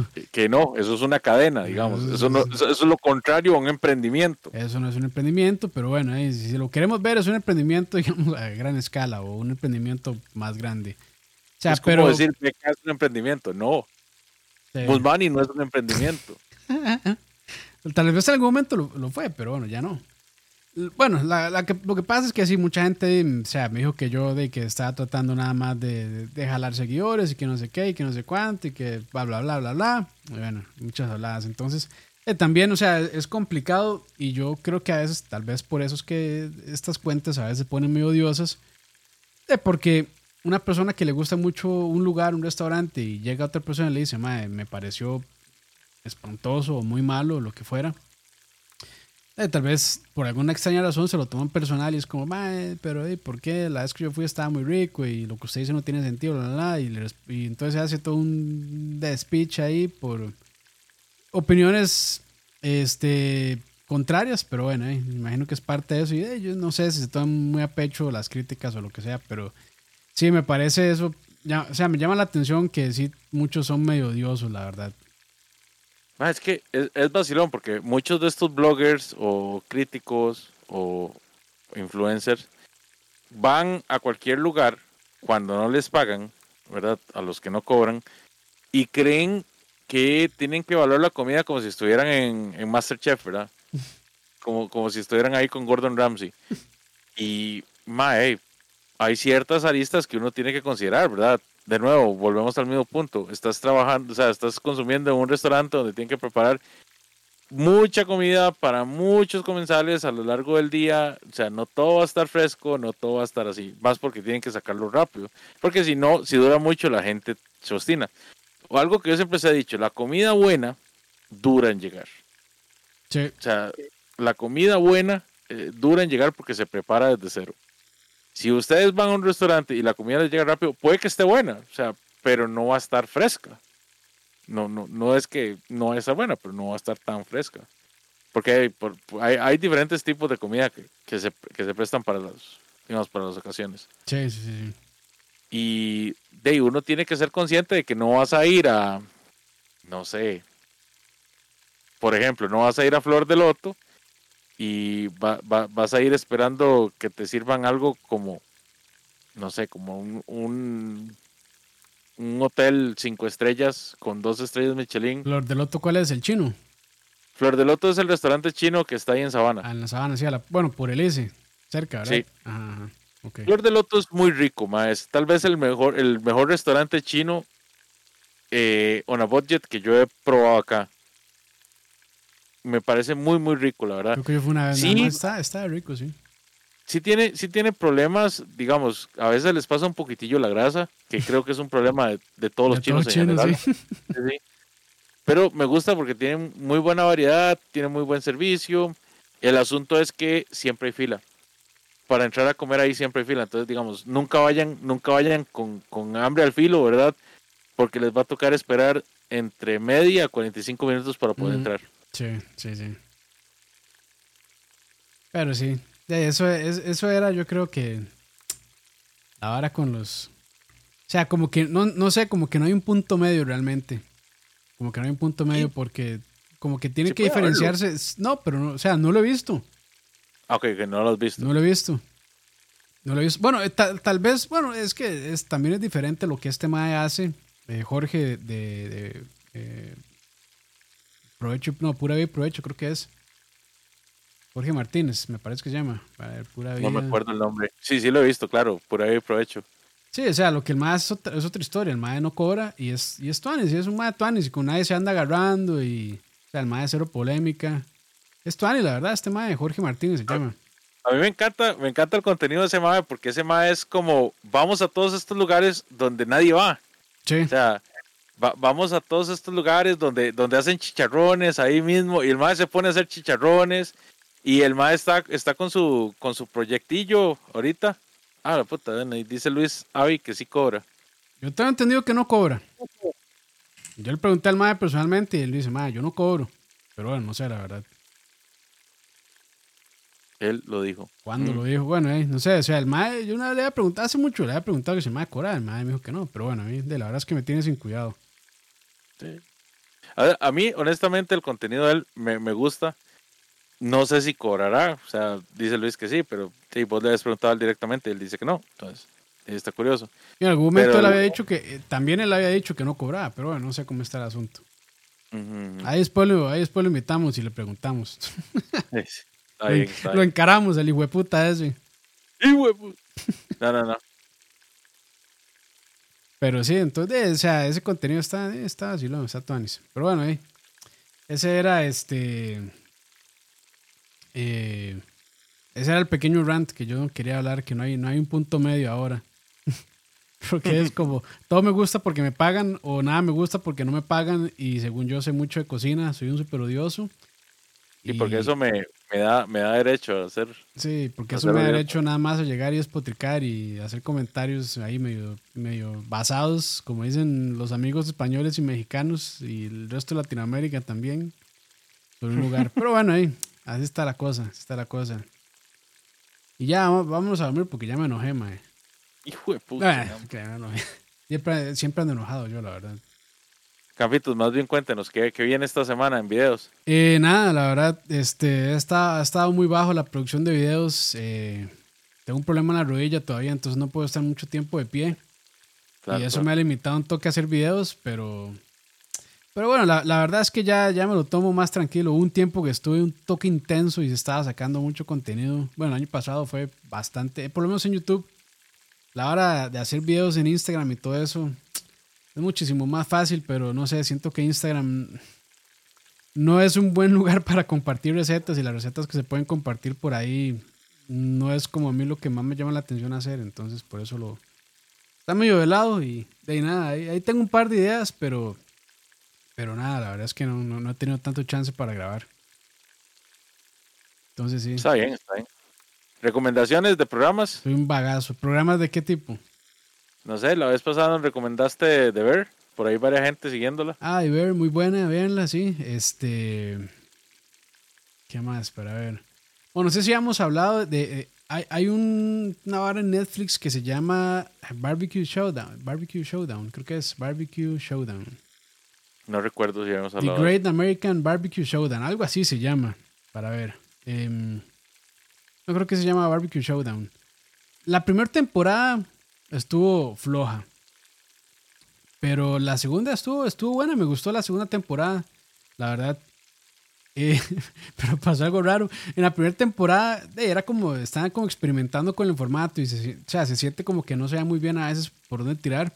A: [laughs]
B: Que no, eso es una cadena, digamos. Eso, no, eso es lo contrario a un emprendimiento.
A: Eso no es un emprendimiento, pero bueno, si lo queremos ver, es un emprendimiento, [laughs] digamos, a gran escala o un emprendimiento más grande.
B: O sea, es como decir que es un emprendimiento, no. Sí. no es un emprendimiento. [laughs]
A: Tal vez en algún momento lo, lo fue, pero bueno, ya no. Bueno, la, que, lo que pasa es que sí, mucha gente o sea, me dijo que yo de que estaba tratando nada más de, de, jalar seguidores y que no sé qué y que no sé cuánto y que bla, bla, bla, bla, bla. bueno, muchas habladas. Entonces, eh, también, o sea, es complicado y yo creo que a veces, tal vez por eso es que estas cuentas a veces se ponen muy odiosas. Eh, porque una persona que le gusta mucho un lugar, un restaurante y llega otra persona y le dice, madre, me pareció espantoso o muy malo o lo que fuera eh, tal vez por alguna extraña razón se lo toman personal y es como, pero eh, ¿por qué? La vez que yo fui estaba muy rico y lo que usted dice no tiene sentido, y, entonces hace todo un speech ahí por opiniones este, contrarias, pero bueno, eh, me imagino que es parte de eso y yo no sé si se toman muy a pecho las críticas o lo que sea, pero sí, me parece eso, ya, o sea, me llama la atención que sí, muchos son medio odiosos, la verdad.
B: Ah, es que es, es, vacilón porque muchos de estos bloggers o críticos o influencers van a cualquier lugar cuando no les pagan, ¿verdad? A los que no cobran y creen que tienen que valorar la comida como si estuvieran en, en Masterchef, ¿verdad? [laughs] Como, como si estuvieran ahí con Gordon Ramsay. [laughs] Y, mae, hay ciertas aristas que uno tiene que considerar, ¿verdad? De nuevo, volvemos al mismo punto. Estás trabajando, o sea, estás consumiendo en un restaurante donde tienen que preparar mucha comida para muchos comensales a lo largo del día. O sea, no todo va a estar fresco, no todo va a estar así. Más porque tienen que sacarlo rápido. Porque si no, si dura mucho, la gente se obstina. O algo que yo siempre se ha dicho, la comida buena dura en llegar.
A: Sí.
B: O sea, la comida buena eh, dura en llegar porque se prepara desde cero. Si ustedes van a un restaurante y la comida les llega rápido, puede que esté buena, o sea, pero no va a estar fresca. No, no, no es que no estar buena, pero no va a estar tan fresca. Porque hay, hay, diferentes tipos de comida que, que, se, que se prestan para las, digamos, para las ocasiones.
A: Sí, sí, sí.
B: Y de uno tiene que ser consciente de que no vas a ir a, no sé, por ejemplo, no vas a ir a Flor de Loto y va, vas a ir esperando que te sirvan algo como, no sé, como un, un, hotel cinco estrellas con dos estrellas Michelin.
A: Flor de Loto, ¿cuál es? ¿El chino?
B: Flor de Loto es el restaurante chino que está ahí en Sabana.
A: Ah, en la Sabana, sí, bueno, por el S, cerca, ¿verdad?
B: Sí. Ajá, Flor de Loto es muy rico, más tal vez el mejor, el mejor restaurante chino eh, on a budget que yo he probado acá me parece muy, muy rico, la verdad.
A: Creo que yo fui una vez. Sí. está, está rico, sí.
B: sí tiene, sí tiene problemas, digamos, a veces les pasa un poquitillo la grasa, que creo que es un problema de, todos los chinos en general. [laughs] Pero me gusta porque tienen muy buena variedad, tiene muy buen servicio. El asunto es que siempre hay fila. Para entrar a comer ahí siempre hay fila. Entonces, digamos, nunca vayan, nunca vayan con, con hambre al filo, ¿verdad? Porque les va a tocar esperar entre media a 45 minutos para poder entrar.
A: Sí, sí, sí. Pero sí, eso, eso era yo creo que ahora con los... O sea, como que, no, no sé, como que no hay un punto medio realmente. Como que no hay un punto medio porque como que tiene que diferenciarse. No, pero no, o sea, no lo he visto.
B: Ah, ok, que no lo has visto.
A: No lo he visto. No lo he visto. Bueno, eh, tal, vez, bueno, es que es, también es diferente lo que este MAE hace. Eh, Jorge de, eh, Provecho, no, Pura Vida y Provecho, creo que es. Jorge Martínez, me parece que se llama.
B: pura vida. No me acuerdo el nombre. Sí, sí lo he visto, claro. Pura Vida y Provecho.
A: Sí, o sea, lo que el MAE es otra, es otra historia. El MAE no cobra y es, y es Tuanis, y es un MAE Tuanis, y con nadie se anda agarrando. Y, o sea, el MAE cero polémica. Es Tuanis, la verdad, este MAE, Jorge Martínez se llama.
B: A mí me encanta, me encanta el contenido de ese MAE porque ese MAE es como, vamos a todos estos lugares donde nadie va. Sí. O sea, vamos a todos estos lugares donde, donde hacen chicharrones ahí mismo y el MAE se pone a hacer chicharrones y el MAE está, está con, su, con su proyectillo ahorita. Ah, la puta, y dice Luis Avi que sí cobra.
A: Yo tengo entendido que no cobra. Yo le pregunté al MAE personalmente y él dice, MAE, yo no cobro. Pero bueno, no sé, la verdad.
B: Él lo dijo.
A: ¿Cuándo mm. lo dijo? Bueno, eh, no sé, o sea, el MAE, yo una vez le había preguntado, hace mucho le había preguntado que si el MAE cobra, el MAE me dijo que no, pero bueno, a mí de la verdad es que me tiene sin cuidado.
B: Sí. A, a mí, honestamente, el contenido de él me, me gusta. No sé si cobrará, o sea, dice Luis que sí, pero sí, vos le habías preguntado directamente, él dice que no, entonces está curioso.
A: en algún momento él había dicho que, eh, también él había dicho que no cobraba, pero bueno, no sé cómo está el asunto. Ahí, después lo, ahí después lo invitamos y le preguntamos. [laughs] lo, encaramos, el hijueputa ese.
B: Hijueputa. No, no, no.
A: Pero sí, entonces, o sea, ese contenido está, está así, lo está tuanis. Pero bueno, ahí. Ese era este eh, ese era el pequeño rant que yo quería hablar, que no hay, no hay un punto medio ahora. [laughs] porque es como, todo me gusta porque me pagan o nada me gusta porque no me pagan y según yo sé mucho de cocina, soy un super odioso.
B: Y, porque eso me, da, me da derecho a hacer...
A: Sí, porque eso me da derecho nada más a llegar y despotricar y hacer comentarios ahí medio, medio basados, como dicen los amigos españoles y mexicanos y el resto de Latinoamérica también, sobre un lugar. [laughs] Pero bueno, ahí, Así está la cosa, así está la cosa. Y ya, vamos a dormir porque ya me enojé, mae.
B: Hijo de puta.
A: Ah, [laughs] siempre, siempre ando enojado yo, la verdad.
B: Campitos, más bien cuéntenos, ¿qué, ¿qué, viene esta semana en videos?
A: Eh, nada, la verdad, este, está, ha estado muy bajo la producción de videos. Eh, tengo un problema en la rodilla todavía, entonces no puedo estar mucho tiempo de pie. y eso me ha limitado un toque a hacer videos, pero pero bueno, la, verdad es que ya, ya me lo tomo más tranquilo. Hubo un tiempo que estuve un toque intenso y se estaba sacando mucho contenido. Bueno, el año pasado fue bastante, por lo menos en YouTube. La hora de hacer videos en Instagram y todo eso es muchísimo más fácil, pero no sé, siento que Instagram no es un buen [laughs] lugar para compartir recetas y las recetas que se pueden compartir por ahí no es como a mí lo que más me llama la atención hacer. Entonces, por eso lo... Está medio de lado y de nada, ahí tengo un par de ideas, pero pero nada, la verdad es que no, no, he tenido tanto chance para grabar. Entonces sí.
B: Está bien, está bien. ¿Recomendaciones de programas?
A: Soy un bagazo. ¿Programas de qué tipo?
B: No sé, la vez pasada nos recomendaste de ver. Por ahí varias gente siguiéndola.
A: Ah, de ver, muy buena, véanla, sí. Este. ¿Qué más? Para ver. Bueno, no sé si hemos hablado de. Eh, hay, hay un, una hora en Netflix que se llama Barbecue Showdown. Barbecue Showdown, creo que es Barbecue Showdown.
B: No recuerdo si habíamos hablado.
A: The Great American Barbecue Showdown, algo así se llama. Para ver. Em, no creo que se llama Barbecue Showdown. La primera temporada estuvo floja. Pero la segunda estuvo, estuvo buena, me gustó la segunda temporada. La verdad. Eh, [laughs] pero pasó algo raro. En la primera temporada era como, estaban como experimentando con el formato y se, o sea, se siente como que no se muy bien a veces por dónde tirar.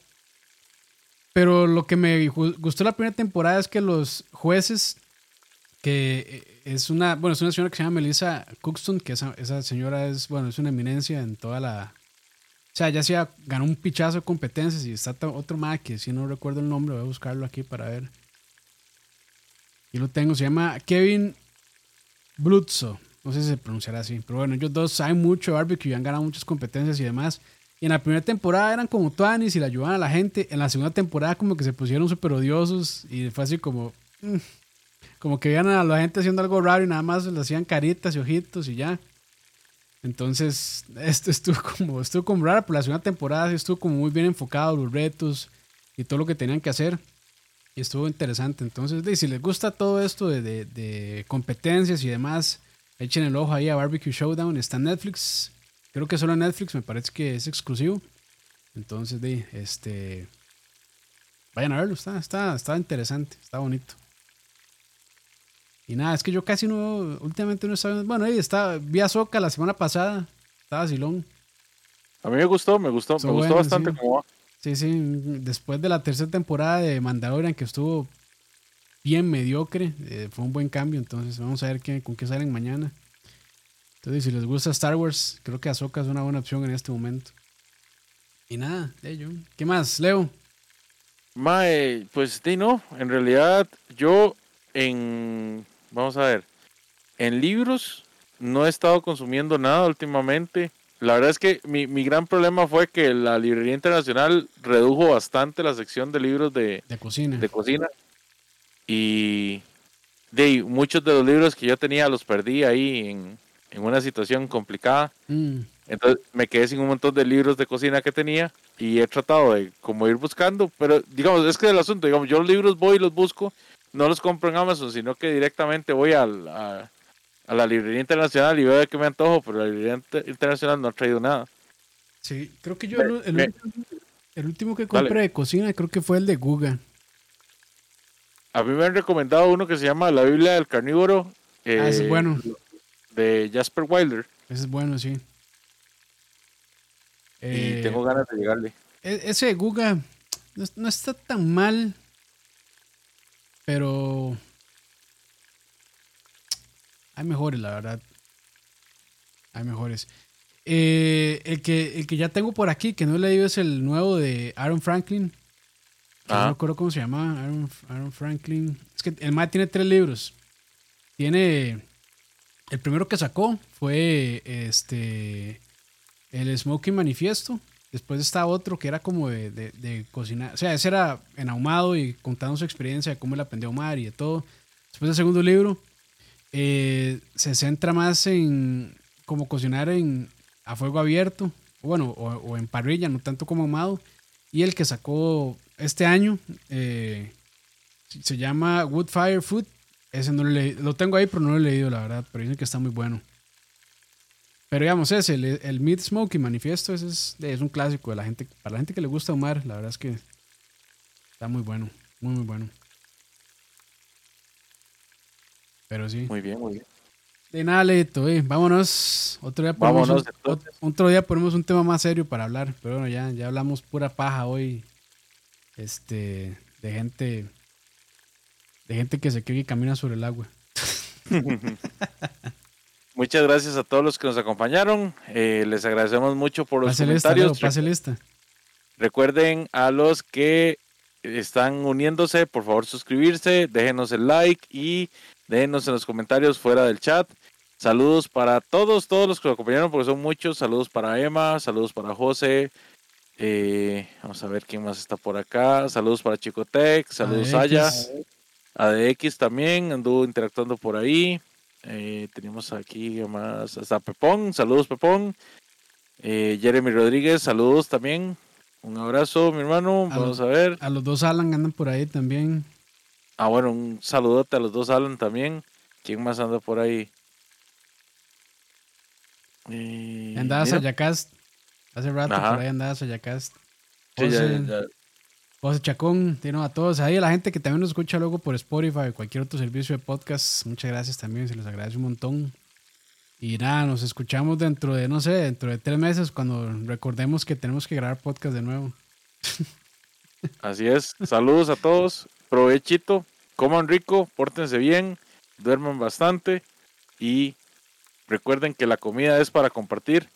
A: Pero lo que me gustó la primera temporada es que los jueces que eh, es una, bueno, es una señora que se llama Melissa Cookstone, que esa, esa señora es, bueno, es una eminencia en toda la... O sea, ya se ganó un pichazo de competencias y está otro más que si no recuerdo el nombre, voy a buscarlo aquí para ver. Y lo tengo, se llama Kevin Blutzo. No sé si se pronunciará así, pero bueno, ellos dos saben mucho de barbecue y han ganado muchas competencias y demás. Y en la primera temporada eran como tuanis y la ayudaban a la gente. En la segunda temporada como que se pusieron súper odiosos y fue así como... Mm, como que veían a la gente haciendo algo raro y nada más le hacían caritas y ojitos y ya. Entonces, esto estuvo como, estuvo como raro, pero la segunda temporada estuvo como muy bien enfocado, los retos y todo lo que tenían que hacer. Y estuvo interesante. Entonces, si les gusta todo esto de, de, competencias y demás, echen el ojo ahí a Barbecue Showdown. Está en Netflix. Creo que solo en Netflix, me parece que es exclusivo. Entonces, de, este, vayan a verlo. Está, está, está interesante, está bonito. Y nada, es que yo casi no, últimamente no estaba, bueno, ahí está, vi a Soca la semana pasada, estaba Silón.
B: A mí me gustó, me gustó, me gustó bastante
A: sí.
B: cómo va.
A: Sí, sí, después de la tercera temporada de Mandalorian que estuvo bien mediocre, eh, fue un buen cambio, entonces vamos a ver qué, con qué salen mañana. Entonces, si les gusta Star Wars, creo que Ahsoka es una buena opción en este momento. Y nada, yo. ¿Qué más, Leo?
B: Mae, pues sí, no, en realidad yo en Vamos a ver. En libros no he estado consumiendo nada últimamente. La verdad es que mi, gran problema fue que la librería internacional redujo bastante la sección de libros de,
A: cocina.
B: De cocina. Y de muchos de los libros que yo tenía los perdí ahí en, una situación complicada. Mm. Entonces me quedé sin un montón de libros de cocina que tenía y he tratado de como ir buscando, pero digamos, es que el asunto, digamos, yo los libros voy y los busco no los compro en Amazon, sino que directamente voy a, a, la librería internacional y veo de qué me antojo, pero la librería internacional no ha traído nada.
A: Sí, creo que yo el, último que compré de cocina creo que fue el de Google.
B: A mí me han recomendado uno que se llama La Biblia del Carnívoro.
A: ah, es eh, bueno.
B: De Jasper Wilder.
A: Ese es bueno, sí.
B: y eh, tengo ganas de llegarle.
A: E, ese de Google no está tan mal. Pero hay mejores, la verdad. Hay mejores. Eh, el, que, el que ya tengo por aquí, que no he leído, es el nuevo de Aaron Franklin. No me acuerdo cómo se llama. Aaron, Franklin. Es que el MAD tiene tres libros. Tiene. El primero que sacó fue este. El Smoking Manifiesto. Después está otro que era como de, de, cocinar. O sea, ese era en ahumado y contando su experiencia de cómo él aprendió a ahumar y de todo. Después del segundo libro, eh, se centra más en cómo cocinar en, a fuego abierto, bueno, o, en parrilla, no tanto como ahumado. Y el que sacó este año eh, se llama Woodfire Food. Ese no lo, lo tengo ahí, pero no lo he leído, la verdad. Pero dicen que está muy bueno. Pero digamos, ese, el, el Meat Smoking Manifiesto, ese es, es, un clásico de la gente, para la gente que le gusta Omar, la verdad es que está muy bueno, muy, muy bueno. Pero sí.
B: Muy bien, muy bien.
A: De nada, Leito, eh. vámonos. Otro día, ponemos un, otro día ponemos un tema más serio para hablar. Pero bueno, ya, ya hablamos pura paja hoy. Este, de gente, de gente que se cree y camina sobre el agua. [laughs] [laughs]
B: Muchas gracias a todos los que nos acompañaron. Eh, les agradecemos mucho por los comentarios. Recuerden a los que están uniéndose, por favor suscribirse, déjenos el like y déjenos en los comentarios fuera del chat. Saludos para todos, todos los que nos acompañaron, porque son muchos. Saludos para Emma, saludos para José. Eh, vamos a ver quién más está por acá. Saludos para Chicotec, saludos a Aya. ADX también anduvo interactuando por ahí. Eh, tenemos aquí más hasta Pepón, saludos Pepón. Eh, Jeremy Rodríguez, saludos también. Un abrazo, mi hermano. Vamos a ver.
A: A los dos Alan andan por ahí también.
B: Ah, bueno, un saludote a los dos Alan también. ¿Quién más anda por ahí?
A: Eh, andaba Sayacast. Hace rato por ahí andaba Sayacast. Sí, ya, Chacón, a todos. Ahí a la gente que también nos escucha luego por Spotify o cualquier otro servicio de podcast, muchas gracias también, se les agradece un montón. Y nada, nos escuchamos dentro de, no sé, dentro de tres meses cuando recordemos que tenemos que grabar podcast de nuevo. [laughs]
B: Así es. Saludos a todos. Provechito. Coman rico. Pórtense bien. duerman bastante y recuerden que la comida es para compartir,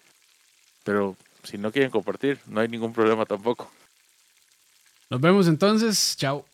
B: pero si no quieren compartir, no hay ningún problema tampoco.
A: Nos vemos entonces, chao.